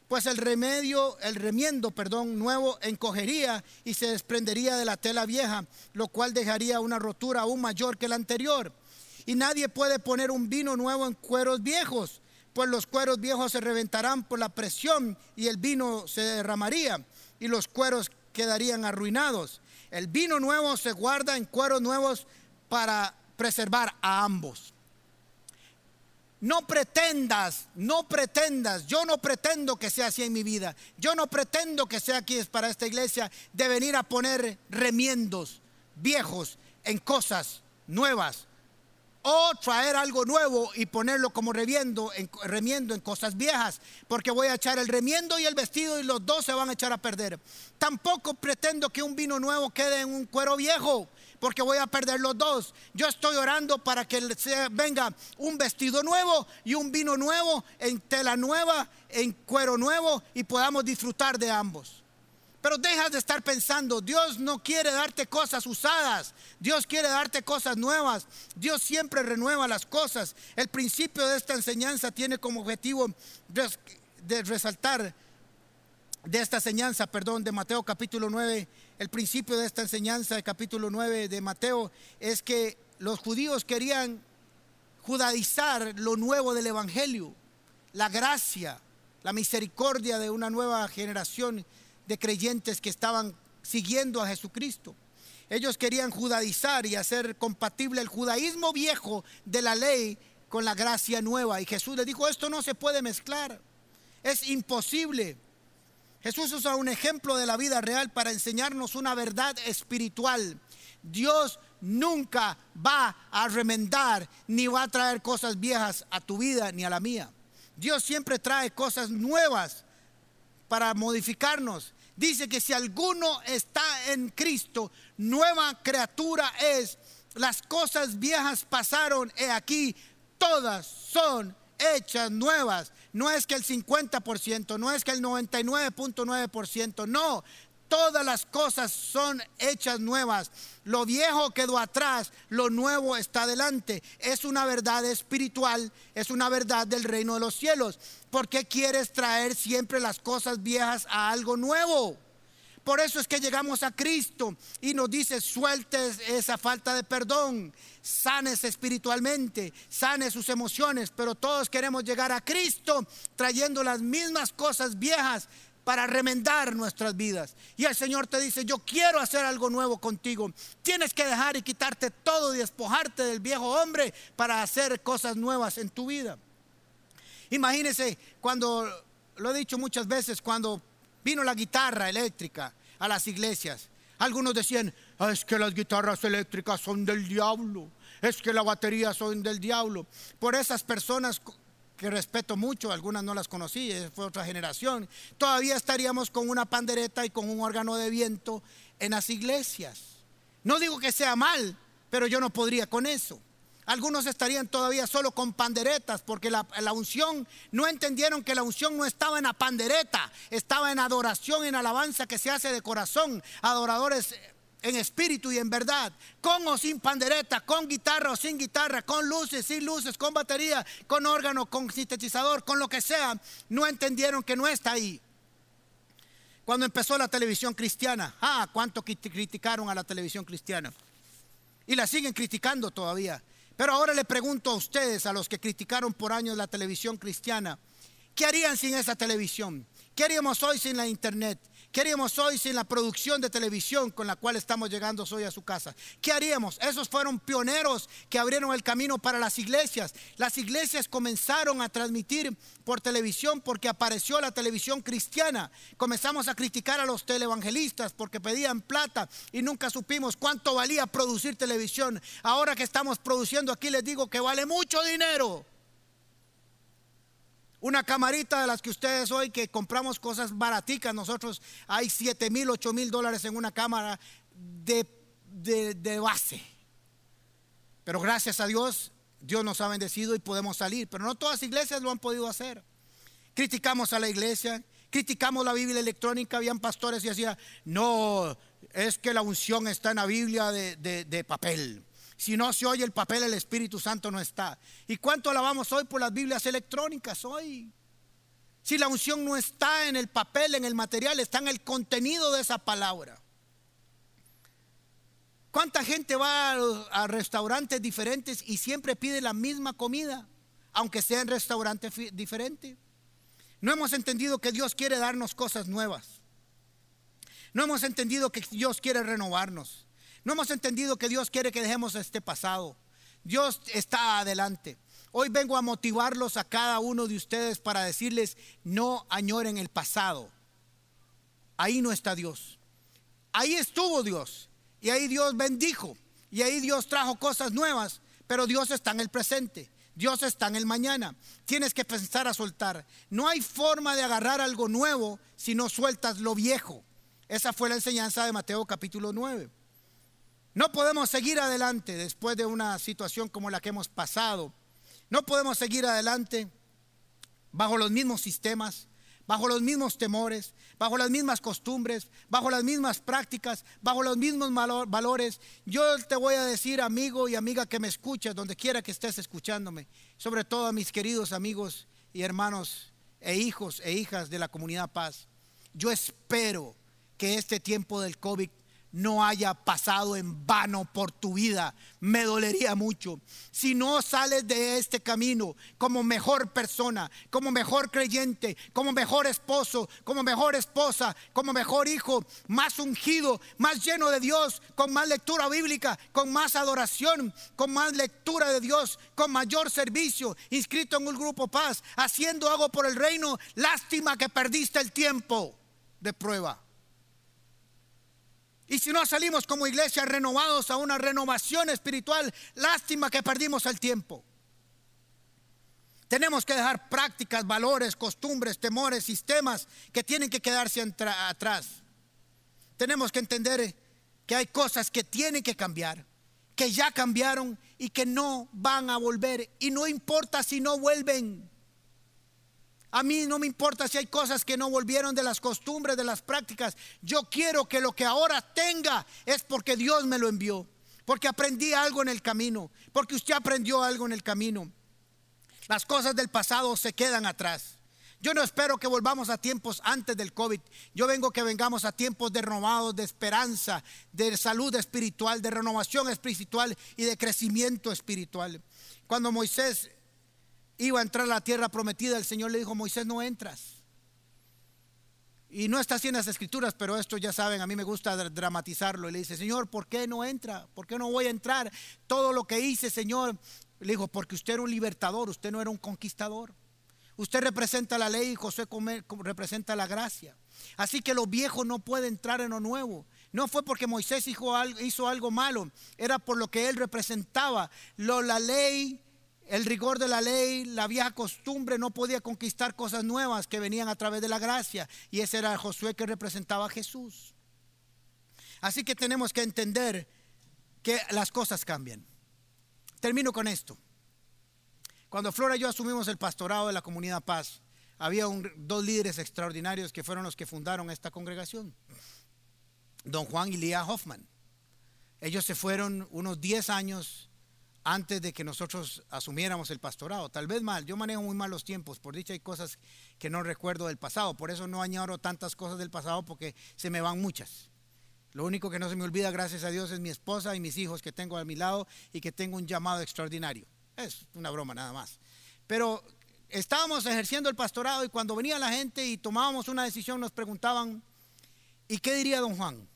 Pues el remedio, el remiendo, perdón, nuevo encogería y se desprendería de la tela vieja, lo cual dejaría una rotura aún mayor que la anterior. Y nadie puede poner un vino nuevo en cueros viejos, pues los cueros viejos se reventarán por la presión y el vino se derramaría y los cueros quedarían arruinados. El vino nuevo se guarda en cueros nuevos para preservar a ambos. No pretendas, no pretendas, yo no pretendo que sea así en mi vida. Yo no pretendo que sea aquí para esta iglesia de venir a poner remiendos viejos en cosas nuevas o traer algo nuevo y ponerlo como remiendo en, remiendo en cosas viejas, porque voy a echar el remiendo y el vestido y los dos se van a echar a perder. Tampoco pretendo que un vino nuevo quede en un cuero viejo, porque voy a perder los dos. Yo estoy orando para que venga un vestido nuevo y un vino nuevo en tela nueva, en cuero nuevo y podamos disfrutar de ambos. Pero dejas de estar pensando, Dios no quiere darte cosas usadas, Dios quiere darte cosas nuevas, Dios siempre renueva las cosas. El principio de esta enseñanza tiene como objetivo de resaltar de esta enseñanza, perdón, de Mateo capítulo 9, el principio de esta enseñanza de capítulo 9 de Mateo es que los judíos querían judaizar lo nuevo del Evangelio, la gracia, la misericordia de una nueva generación de creyentes que estaban siguiendo a Jesucristo. Ellos querían judaizar y hacer compatible el judaísmo viejo de la ley con la gracia nueva. Y Jesús le dijo, esto no se puede mezclar. Es imposible. Jesús usa un ejemplo de la vida real para enseñarnos una verdad espiritual. Dios nunca va a remendar ni va a traer cosas viejas a tu vida ni a la mía. Dios siempre trae cosas nuevas para modificarnos. Dice que si alguno está en Cristo, nueva criatura es. Las cosas viejas pasaron, he aquí, todas son hechas nuevas. No es que el 50%, no es que el 99.9%, no. Todas las cosas son hechas nuevas. Lo viejo quedó atrás, lo nuevo está delante. Es una verdad espiritual, es una verdad del reino de los cielos. ¿Por qué quieres traer siempre las cosas viejas a algo nuevo? Por eso es que llegamos a Cristo y nos dice, sueltes esa falta de perdón, sanes espiritualmente, sanes sus emociones, pero todos queremos llegar a Cristo trayendo las mismas cosas viejas para remendar nuestras vidas. Y el Señor te dice, yo quiero hacer algo nuevo contigo. Tienes que dejar y quitarte todo y despojarte del viejo hombre para hacer cosas nuevas en tu vida. Imagínese cuando, lo he dicho muchas veces, cuando vino la guitarra eléctrica a las iglesias. Algunos decían, es que las guitarras eléctricas son del diablo, es que la batería son del diablo. Por esas personas que respeto mucho, algunas no las conocí, fue otra generación, todavía estaríamos con una pandereta y con un órgano de viento en las iglesias. No digo que sea mal, pero yo no podría con eso. Algunos estarían todavía solo con panderetas porque la, unción no entendieron que la unción no estaba en la pandereta, estaba en adoración, en alabanza que se hace de corazón, adoradores en espíritu y en verdad, con o sin pandereta, con guitarra o sin guitarra, con luces, sin luces, con batería, con órgano, con sintetizador, con lo que sea, no entendieron que no está ahí. Cuando empezó la televisión cristiana, ah, cuánto criticaron a la televisión cristiana. Y la siguen criticando todavía. Pero ahora le pregunto a ustedes, a los que criticaron por años la televisión cristiana, ¿qué harían sin esa televisión? ¿Qué haríamos hoy sin la internet? ¿Qué haríamos hoy sin la producción de televisión con la cual estamos llegando hoy a su casa? ¿Qué haríamos? Esos fueron pioneros que abrieron el camino para las iglesias. Las iglesias comenzaron a transmitir por televisión porque apareció la televisión cristiana. Comenzamos a criticar a los televangelistas porque pedían plata y nunca supimos cuánto valía producir televisión. Ahora que estamos produciendo aquí les digo que vale mucho dinero. Una camarita de las que ustedes hoy que compramos cosas baraticas, nosotros hay 7 mil, 8 mil dólares en una cámara de, de base. Pero gracias a Dios, Dios nos ha bendecido y podemos salir. Pero no todas las iglesias lo han podido hacer. Criticamos a la iglesia, criticamos la Biblia electrónica. Habían pastores y decían, no, es que la unción está en la Biblia de, de papel. Si no se oye el papel, el Espíritu Santo no está. ¿Y cuánto alabamos hoy por las Biblias electrónicas hoy? Si la unción no está en el papel, en el material, está en el contenido de esa palabra. ¿Cuánta gente va a, restaurantes diferentes y siempre pide la misma comida, aunque sea en restaurantes diferentes? No hemos entendido que Dios quiere darnos cosas nuevas. No hemos entendido que Dios quiere renovarnos. No hemos entendido que Dios quiere que dejemos este pasado. Dios está adelante. Hoy vengo a motivarlos a cada uno de ustedes para decirles, no añoren el pasado. Ahí no está Dios. Ahí estuvo Dios. Y ahí Dios bendijo. Y ahí Dios trajo cosas nuevas. Pero Dios está en el presente. Dios está en el mañana. Tienes que pensar a soltar. No hay forma de agarrar algo nuevo si no sueltas lo viejo. Esa fue la enseñanza de Mateo capítulo 9. No podemos seguir adelante después de una situación como la que hemos pasado. No podemos seguir adelante bajo los mismos sistemas, bajo los mismos temores, bajo las mismas costumbres, bajo las mismas prácticas, bajo los mismos valores. Yo te voy a decir, amigo y amiga que me escuchas, donde quiera que estés escuchándome, sobre todo a mis queridos amigos y hermanos e hijos e hijas de la comunidad Paz, yo espero que este tiempo del COVID no haya pasado en vano por tu vida. Me dolería mucho. Si no sales de este camino como mejor persona, como mejor creyente, como mejor esposo, como mejor esposa, como mejor hijo, más ungido, más lleno de Dios, con más lectura bíblica, con más adoración, con más lectura de Dios, con mayor servicio, inscrito en un grupo paz, haciendo algo por el reino, lástima que perdiste el tiempo de prueba. Y si no salimos como iglesia renovados a una renovación espiritual, lástima que perdimos el tiempo. Tenemos que dejar prácticas, valores, costumbres, temores, sistemas que tienen que quedarse atrás. Tenemos que entender que hay cosas que tienen que cambiar, que ya cambiaron y que no van a volver. Y no importa si no vuelven. A mí no me importa si hay cosas que no volvieron de las costumbres, de las prácticas. Yo quiero que lo que ahora tenga es porque Dios me lo envió. Porque aprendí algo en el camino. Porque usted aprendió algo en el camino. Las cosas del pasado se quedan atrás. Yo no espero que volvamos a tiempos antes del COVID. Yo vengo que vengamos a tiempos de renovados, de esperanza, de salud espiritual, de renovación espiritual y de crecimiento espiritual. Cuando Moisés iba a entrar a la tierra prometida, el Señor le dijo, Moisés, no entras. Y no está así en las escrituras, pero esto ya saben, a mí me gusta dramatizarlo. Y le dice, Señor, ¿por qué no entra? ¿Por qué no voy a entrar? Todo lo que hice, Señor, le dijo, porque usted era un libertador, usted no era un conquistador. Usted representa la ley y José representa la gracia. Así que lo viejo no puede entrar en lo nuevo. No fue porque Moisés hizo algo, malo, era por lo que él representaba. Lo, la ley, el rigor de la ley, la vieja costumbre no podía conquistar cosas nuevas que venían a través de la gracia. Y ese era Josué que representaba a Jesús. Así que tenemos que entender que las cosas cambian. Termino con esto. Cuando Flora y yo asumimos el pastorado de la comunidad Paz, había dos líderes extraordinarios que fueron los que fundaron esta congregación. Don Juan y Lía Hoffman. Ellos se fueron unos 10 años antes de que nosotros asumiéramos el pastorado. Tal vez mal, yo manejo muy mal los tiempos, por dicha hay cosas que no recuerdo del pasado, por eso no añoro tantas cosas del pasado porque se me van muchas. Lo único que no se me olvida, gracias a Dios, es mi esposa y mis hijos que tengo a mi lado y que tengo un llamado extraordinario. Es una broma nada más. Pero estábamos ejerciendo el pastorado y cuando venía la gente y tomábamos una decisión nos preguntaban, ¿y qué diría don Juan?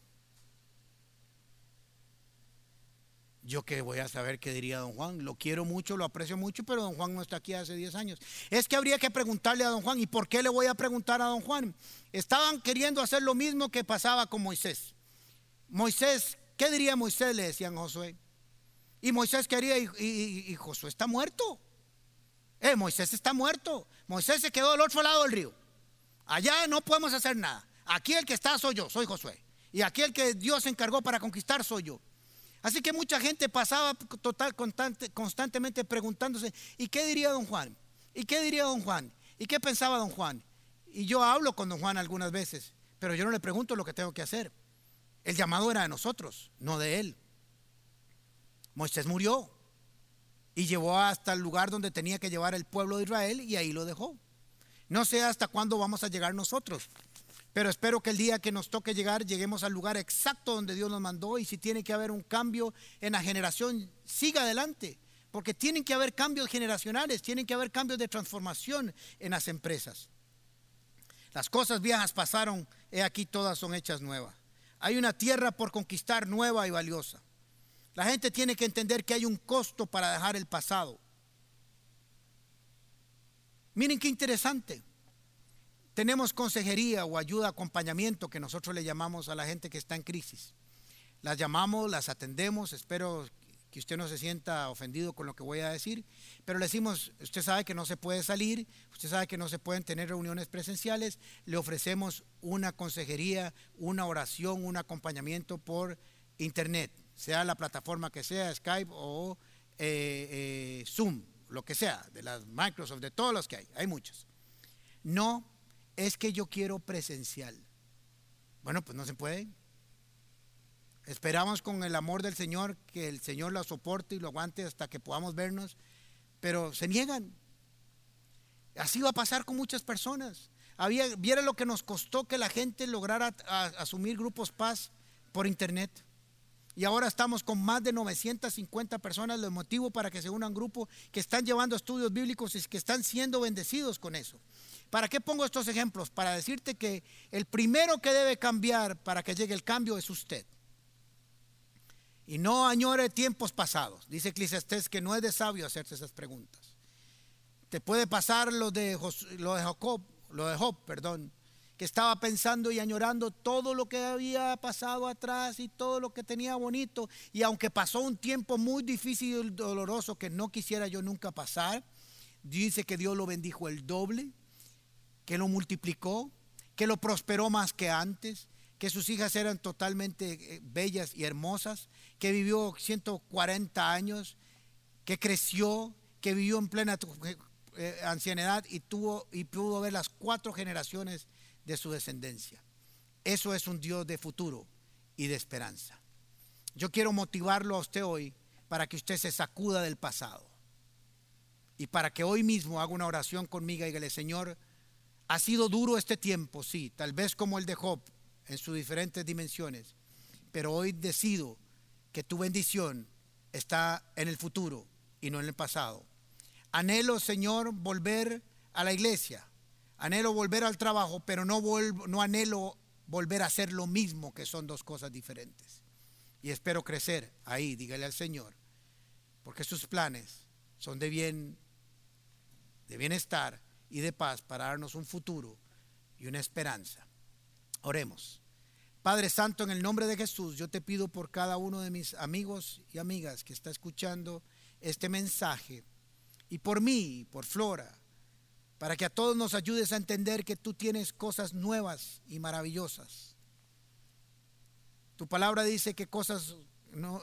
Yo que voy a saber qué diría don Juan. Lo quiero mucho, lo aprecio mucho, pero don Juan no está aquí hace 10 años. Es que habría que preguntarle a don Juan. ¿Y por qué le voy a preguntar a don Juan? Estaban queriendo hacer lo mismo que pasaba con Moisés. Moisés, ¿qué diría Moisés? Le decían Josué. Y Moisés quería, y, Josué está muerto. Eh, Moisés está muerto. Moisés se quedó al otro lado del río. Allá no podemos hacer nada. Aquí el que está soy yo, soy Josué. Y aquí el que Dios encargó para conquistar soy yo. Así que mucha gente pasaba total, constantemente preguntándose, ¿y qué diría don Juan? ¿Y qué diría don Juan? ¿Y qué pensaba don Juan? Y yo hablo con don Juan algunas veces, pero yo no le pregunto lo que tengo que hacer. El llamado era de nosotros, no de él. Moisés murió y llevó hasta el lugar donde tenía que llevar el pueblo de Israel y ahí lo dejó. No sé hasta cuándo vamos a llegar nosotros, pero espero que el día que nos toque llegar lleguemos al lugar exacto donde Dios nos mandó y si tiene que haber un cambio en la generación, siga adelante, porque tienen que haber cambios generacionales, tienen que haber cambios de transformación en las empresas. Las cosas viejas pasaron, he aquí todas son hechas nuevas. Hay una tierra por conquistar nueva y valiosa. La gente tiene que entender que hay un costo para dejar el pasado. Miren qué interesante. Tenemos consejería o ayuda, acompañamiento que nosotros le llamamos a la gente que está en crisis. Las llamamos, las atendemos, espero que usted no se sienta ofendido con lo que voy a decir, pero le decimos, usted sabe que no se puede salir, usted sabe que no se pueden tener reuniones presenciales, le ofrecemos una consejería, una oración, un acompañamiento por internet, sea la plataforma que sea, Skype o eh, eh, Zoom, lo que sea, de las Microsoft, de todos los que hay, hay muchos. No es que yo quiero presencial. Bueno, pues no se puede. Esperamos con el amor del Señor que el Señor lo soporte y lo aguante hasta que podamos vernos, pero se niegan. Así va a pasar con muchas personas. Había, viera lo que nos costó que la gente lograra asumir grupos paz por internet. Y ahora estamos con más de 950 personas, lo motivo para que se unan grupo que están llevando estudios bíblicos y que están siendo bendecidos con eso. ¿Para qué pongo estos ejemplos? Para decirte que el primero que debe cambiar para que llegue el cambio es usted. Y no añore tiempos pasados. Dice Eclesiastés que no es de sabio hacerse esas preguntas. Te puede pasar lo de, lo de Jacob, lo de Job, perdón, que estaba pensando y añorando todo lo que había pasado atrás y todo lo que tenía bonito. Y aunque pasó un tiempo muy difícil y doloroso que no quisiera yo nunca pasar, dice que Dios lo bendijo el doble, que lo multiplicó, que lo prosperó más que antes, que sus hijas eran totalmente eh, bellas y hermosas, que vivió 140 años, que creció, que vivió en plena eh, ancianidad y, tuvo, y pudo ver las cuatro generaciones de su descendencia. Eso es un Dios de futuro y de esperanza. Yo quiero motivarlo a usted hoy para que usted se sacuda del pasado y para que hoy mismo haga una oración conmigo y dígale, Señor, ha sido duro este tiempo, sí, tal vez como el de Job en sus diferentes dimensiones, pero hoy decido que tu bendición está en el futuro y no en el pasado. Anhelo, Señor, volver a la iglesia Anhelo volver al trabajo, pero no, no anhelo volver a hacer lo mismo, que son dos cosas diferentes. Y espero crecer ahí, dígale al Señor, porque sus planes son de bien, de bienestar y de paz para darnos un futuro y una esperanza. Oremos. Padre Santo, en el nombre de Jesús, yo te pido por cada uno de mis amigos y amigas que está escuchando este mensaje, y por mí, por Flora, para que a todos nos ayudes a entender que tú tienes cosas nuevas y maravillosas. Tu palabra dice que cosas,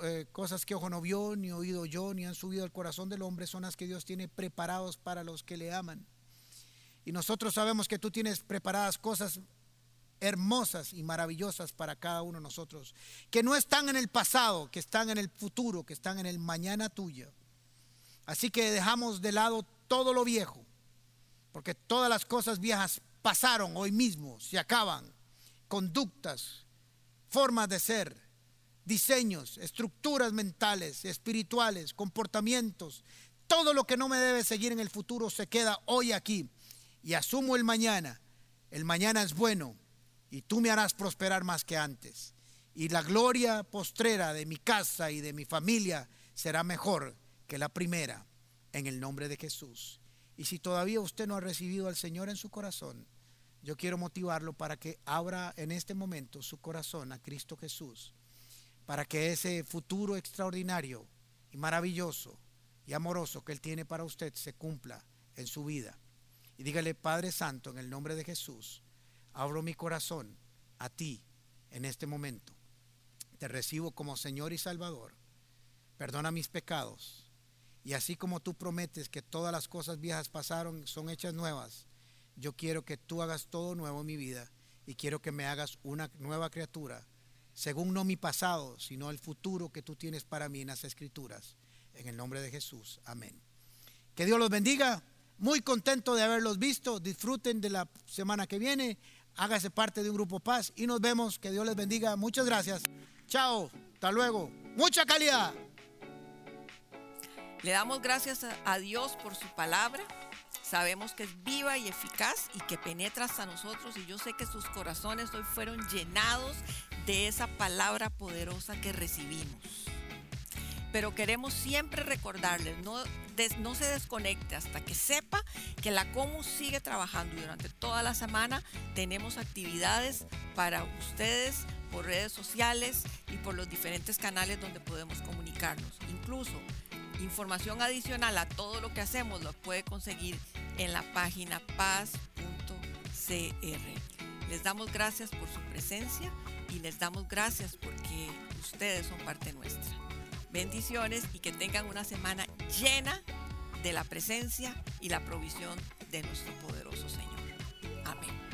eh, cosas que ojo no vio, ni oído yo, ni han subido al corazón del hombre son las que Dios tiene preparados para los que le aman. Y nosotros sabemos que tú tienes preparadas cosas hermosas y maravillosas para cada uno de nosotros, que no están en el pasado, que están en el futuro, que están en el mañana tuyo. Así que dejamos de lado todo lo viejo porque todas las cosas viejas pasaron hoy mismo, se acaban. Conductas, formas de ser, diseños, estructuras mentales, espirituales, comportamientos, todo lo que no me debe seguir en el futuro se queda hoy aquí. Y asumo el mañana. El mañana es bueno y tú me harás prosperar más que antes. Y la gloria postrera de mi casa y de mi familia será mejor que la primera. En el nombre de Jesús. Y si todavía usted no ha recibido al Señor en su corazón, yo quiero motivarlo para que abra en este momento su corazón a Cristo Jesús, para que ese futuro extraordinario y maravilloso y amoroso que Él tiene para usted se cumpla en su vida. Y dígale, Padre Santo, en el nombre de Jesús, abro mi corazón a ti en este momento. Te recibo como Señor y Salvador. Perdona mis pecados y así como tú prometes que todas las cosas viejas pasaron, son hechas nuevas, yo quiero que tú hagas todo nuevo en mi vida y quiero que me hagas una nueva criatura, según no mi pasado, sino el futuro que tú tienes para mí en las escrituras. En el nombre de Jesús. Amén. Que Dios los bendiga. Muy contento de haberlos visto. Disfruten de la semana que viene. Hágase parte de un grupo paz y nos vemos. Que Dios les bendiga. Muchas gracias. Chao. Hasta luego. Mucha calidad. Le damos gracias a Dios por su palabra. Sabemos que es viva y eficaz y que penetra hasta nosotros y yo sé que sus corazones hoy fueron llenados de esa palabra poderosa que recibimos. Pero queremos siempre recordarles, no, no se desconecte hasta que sepa que la COMU sigue trabajando y durante toda la semana tenemos actividades para ustedes por redes sociales y por los diferentes canales donde podemos comunicarnos. Incluso Información adicional a todo lo que hacemos lo puede conseguir en la página paz.cr. Les damos gracias por su presencia y les damos gracias porque ustedes son parte nuestra. Bendiciones y que tengan una semana llena de la presencia y la provisión de nuestro poderoso Señor. Amén.